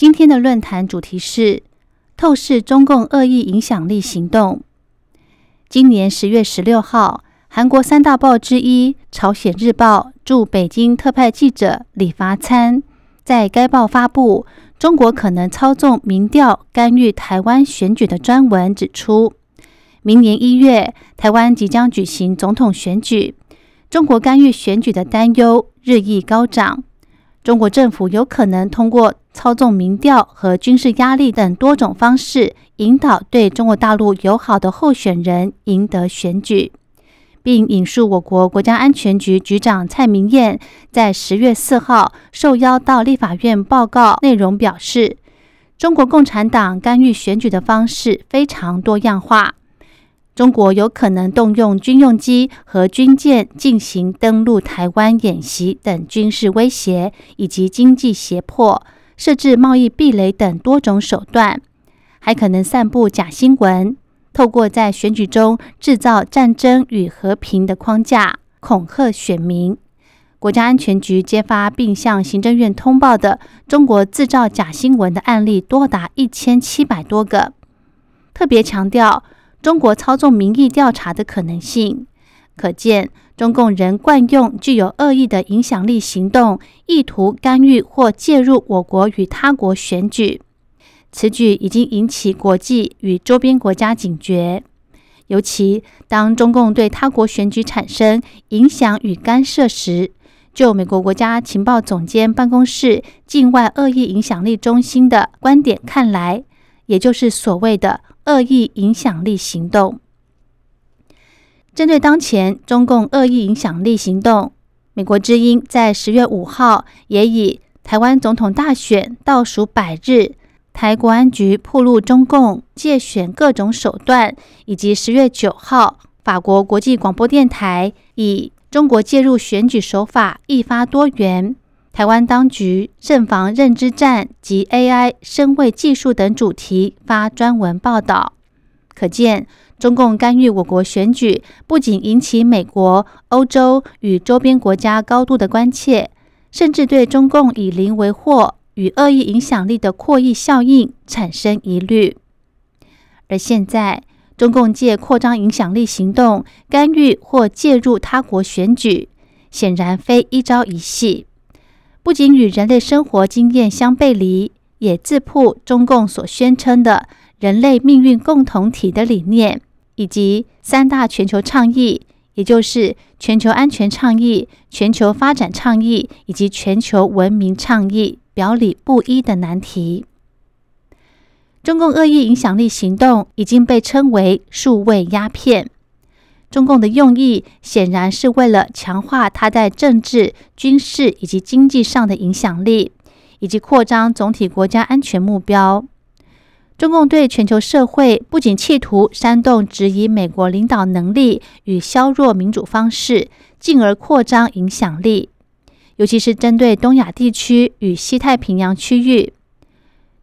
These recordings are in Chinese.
今天的论坛主题是透视中共恶意影响力行动。今年十月十六号，韩国三大报之一《朝鲜日报》驻北京特派记者李伐参在该报发布“中国可能操纵民调干预台湾选举”的专文，指出，明年一月台湾即将举行总统选举。中国干预选举的担忧日益高涨，中国政府有可能通过操纵民调和军事压力等多种方式，引导对中国大陆友好的候选人赢得选举，并引述我国国家安全局局长蔡明彦在十月四号受邀到立法院报告内容表示，中国共产党干预选举的方式非常多样化。中国有可能动用军用机和军舰进行登陆台湾演习等军事威胁，以及经济胁迫、设置贸易壁垒等多种手段，还可能散布假新闻，透过在选举中制造战争与和平的框架，恐吓选民。国家安全局揭发并向行政院通报的中国制造假新闻的案例多达一千七百多个，特别强调。中国操纵民意调查的可能性，可见中共仍惯用具有恶意的影响力行动，意图干预或介入我国与他国选举。此举已经引起国际与周边国家警觉，尤其当中共对他国选举产生影响与干涉时，就美国国家情报总监办公室境外恶意影响力中心的观点看来，也就是所谓的。恶意影响力行动，针对当前中共恶意影响力行动，美国之音在十月五号也以台湾总统大选倒数百日，台国安局曝露中共借选各种手段，以及十月九号法国国际广播电台以中国介入选举手法一发多元。台湾当局慎防认知战及 AI 声位技术等主题发专文报道，可见中共干预我国选举，不仅引起美国、欧洲与周边国家高度的关切，甚至对中共以邻为祸与恶意影响力的扩益效应产生疑虑。而现在，中共借扩张影响力行动干预或介入他国选举，显然非一朝一夕。不仅与人类生活经验相背离，也自曝中共所宣称的人类命运共同体的理念，以及三大全球倡议，也就是全球安全倡议、全球发展倡议以及全球文明倡议表里不一的难题。中共恶意影响力行动已经被称为数位鸦片。中共的用意显然是为了强化他在政治、军事以及经济上的影响力，以及扩张总体国家安全目标。中共对全球社会不仅企图煽动质疑美国领导能力与削弱民主方式，进而扩张影响力，尤其是针对东亚地区与西太平洋区域。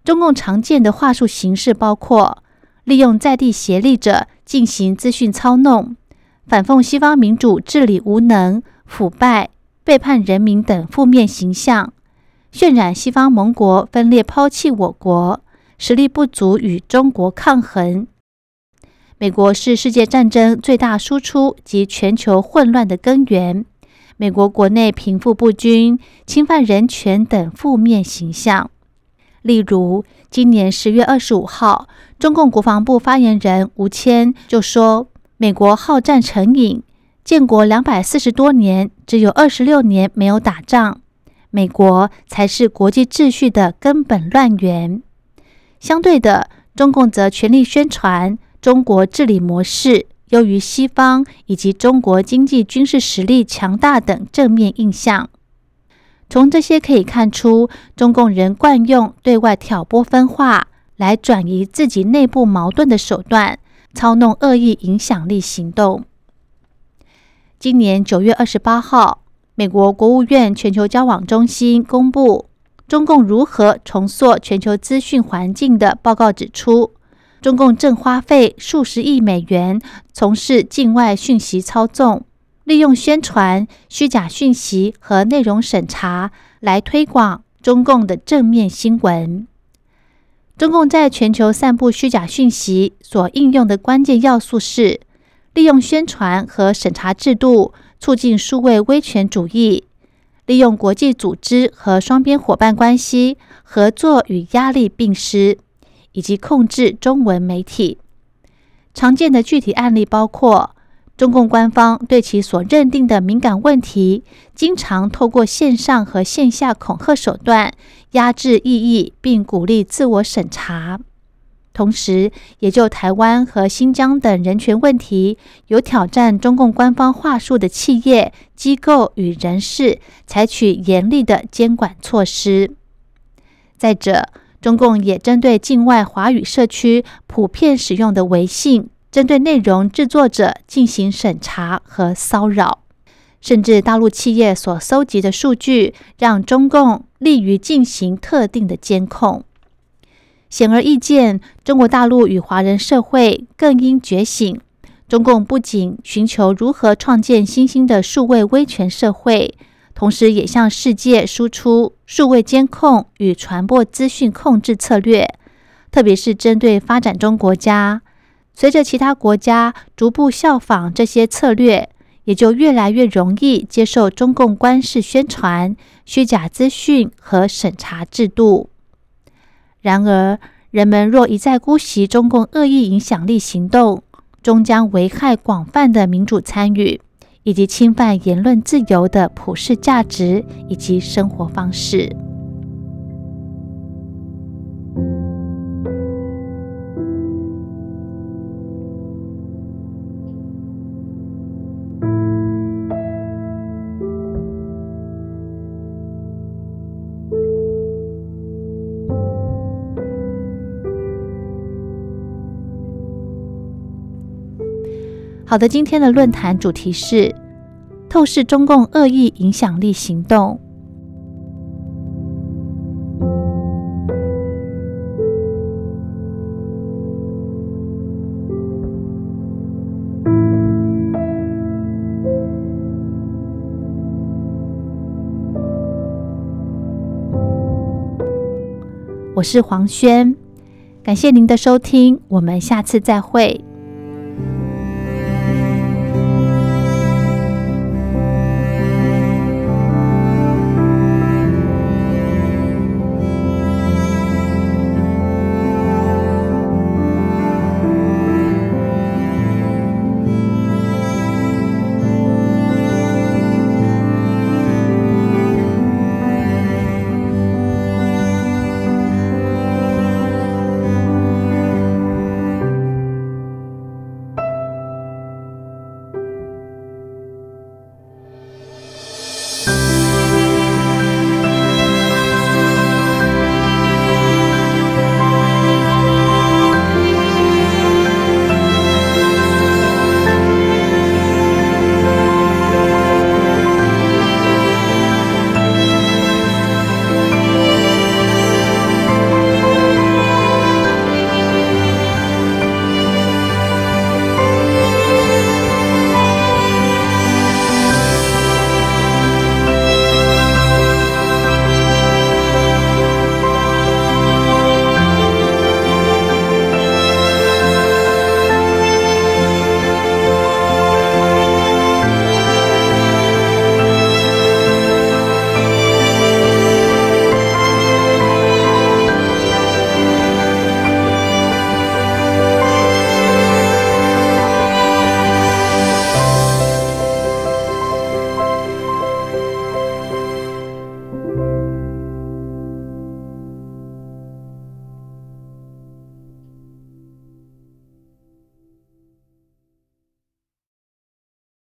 中共常见的话术形式包括利用在地协力者进行资讯操弄。反讽西方民主治理无能、腐败、背叛人民等负面形象，渲染西方盟国分裂、抛弃我国，实力不足与中国抗衡。美国是世界战争最大输出及全球混乱的根源。美国国内贫富不均、侵犯人权等负面形象。例如，今年十月二十五号，中共国防部发言人吴谦就说。美国好战成瘾，建国两百四十多年，只有二十六年没有打仗。美国才是国际秩序的根本乱源。相对的，中共则全力宣传中国治理模式优于西方，以及中国经济军事实力强大等正面印象。从这些可以看出，中共仍惯用对外挑拨分化来转移自己内部矛盾的手段，操弄恶意影响力行动。今年九月二十八号，美国国务院全球交往中心公布中共如何重塑全球资讯环境的报告，指出，中共正花费数十亿美元从事境外讯息操纵。利用宣传虚假讯息和内容审查来推广中共的正面新闻。中共在全球散布虚假讯息所应用的关键要素是利用宣传和审查制度促进数位威权主义，利用国际组织和双边伙伴关系合作与压力并施，以及控制中文媒体。常见的具体案例包括。中共官方对其所认定的敏感问题，经常透过线上和线下恐吓手段压制异议，并鼓励自我审查。同时，也就台湾和新疆等人权问题有挑战中共官方话术的企业、机构与人士，采取严厉的监管措施。再者，中共也针对境外华语社区普遍使用的微信。针对内容制作者进行审查和骚扰，甚至大陆企业所搜集的数据，让中共利于进行特定的监控。显而易见，中国大陆与华人社会更应觉醒。中共不仅寻求如何创建新兴的数位威权社会，同时也向世界输出数位监控与传播资讯控制策略，特别是针对发展中国家。随着其他国家逐步效仿这些策略，也就越来越容易接受中共官式宣传、虚假资讯和审查制度。然而，人们若一再姑息中共恶意影响力行动，终将危害广泛的民主参与，以及侵犯言论自由的普世价值以及生活方式。好的，今天的论坛主题是透视中共恶意影响力行动。我是黄轩，感谢您的收听，我们下次再会。